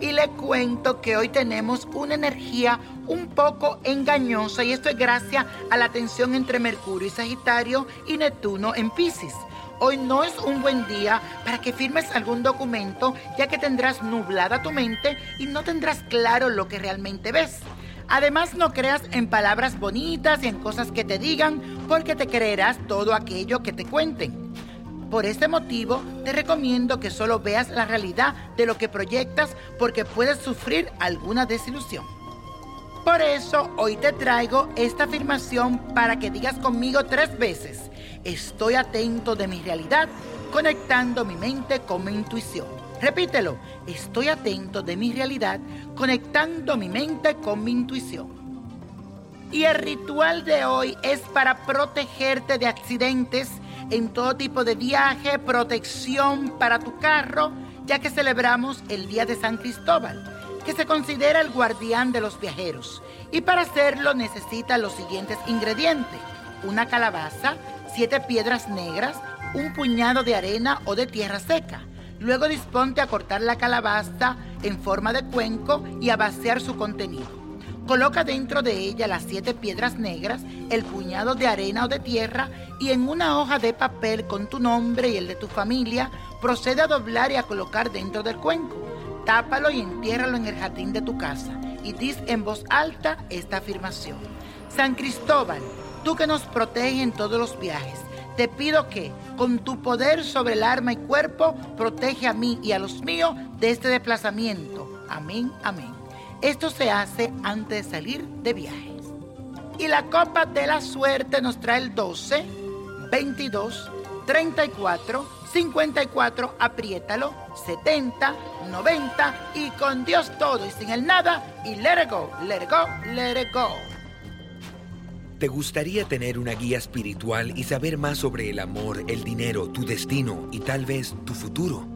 Y le cuento que hoy tenemos una energía un poco engañosa y esto es gracias a la tensión entre Mercurio y Sagitario y Neptuno en Pisces. Hoy no es un buen día para que firmes algún documento ya que tendrás nublada tu mente y no tendrás claro lo que realmente ves. Además no creas en palabras bonitas y en cosas que te digan porque te creerás todo aquello que te cuenten. Por este motivo, te recomiendo que solo veas la realidad de lo que proyectas porque puedes sufrir alguna desilusión. Por eso, hoy te traigo esta afirmación para que digas conmigo tres veces, estoy atento de mi realidad, conectando mi mente con mi intuición. Repítelo, estoy atento de mi realidad, conectando mi mente con mi intuición. Y el ritual de hoy es para protegerte de accidentes en todo tipo de viaje, protección para tu carro, ya que celebramos el Día de San Cristóbal, que se considera el guardián de los viajeros. Y para hacerlo necesita los siguientes ingredientes. Una calabaza, siete piedras negras, un puñado de arena o de tierra seca. Luego disponte a cortar la calabaza en forma de cuenco y a vaciar su contenido. Coloca dentro de ella las siete piedras negras, el puñado de arena o de tierra y en una hoja de papel con tu nombre y el de tu familia, procede a doblar y a colocar dentro del cuenco. Tápalo y entiérralo en el jardín de tu casa y dis en voz alta esta afirmación. San Cristóbal, tú que nos proteges en todos los viajes, te pido que, con tu poder sobre el alma y cuerpo, protege a mí y a los míos de este desplazamiento. Amén, amén. Esto se hace antes de salir de viajes. Y la copa de la suerte nos trae el 12, 22, 34, 54, apriétalo, 70, 90 y con Dios todo y sin el nada y let it go, let it go, let it go. ¿Te gustaría tener una guía espiritual y saber más sobre el amor, el dinero, tu destino y tal vez tu futuro?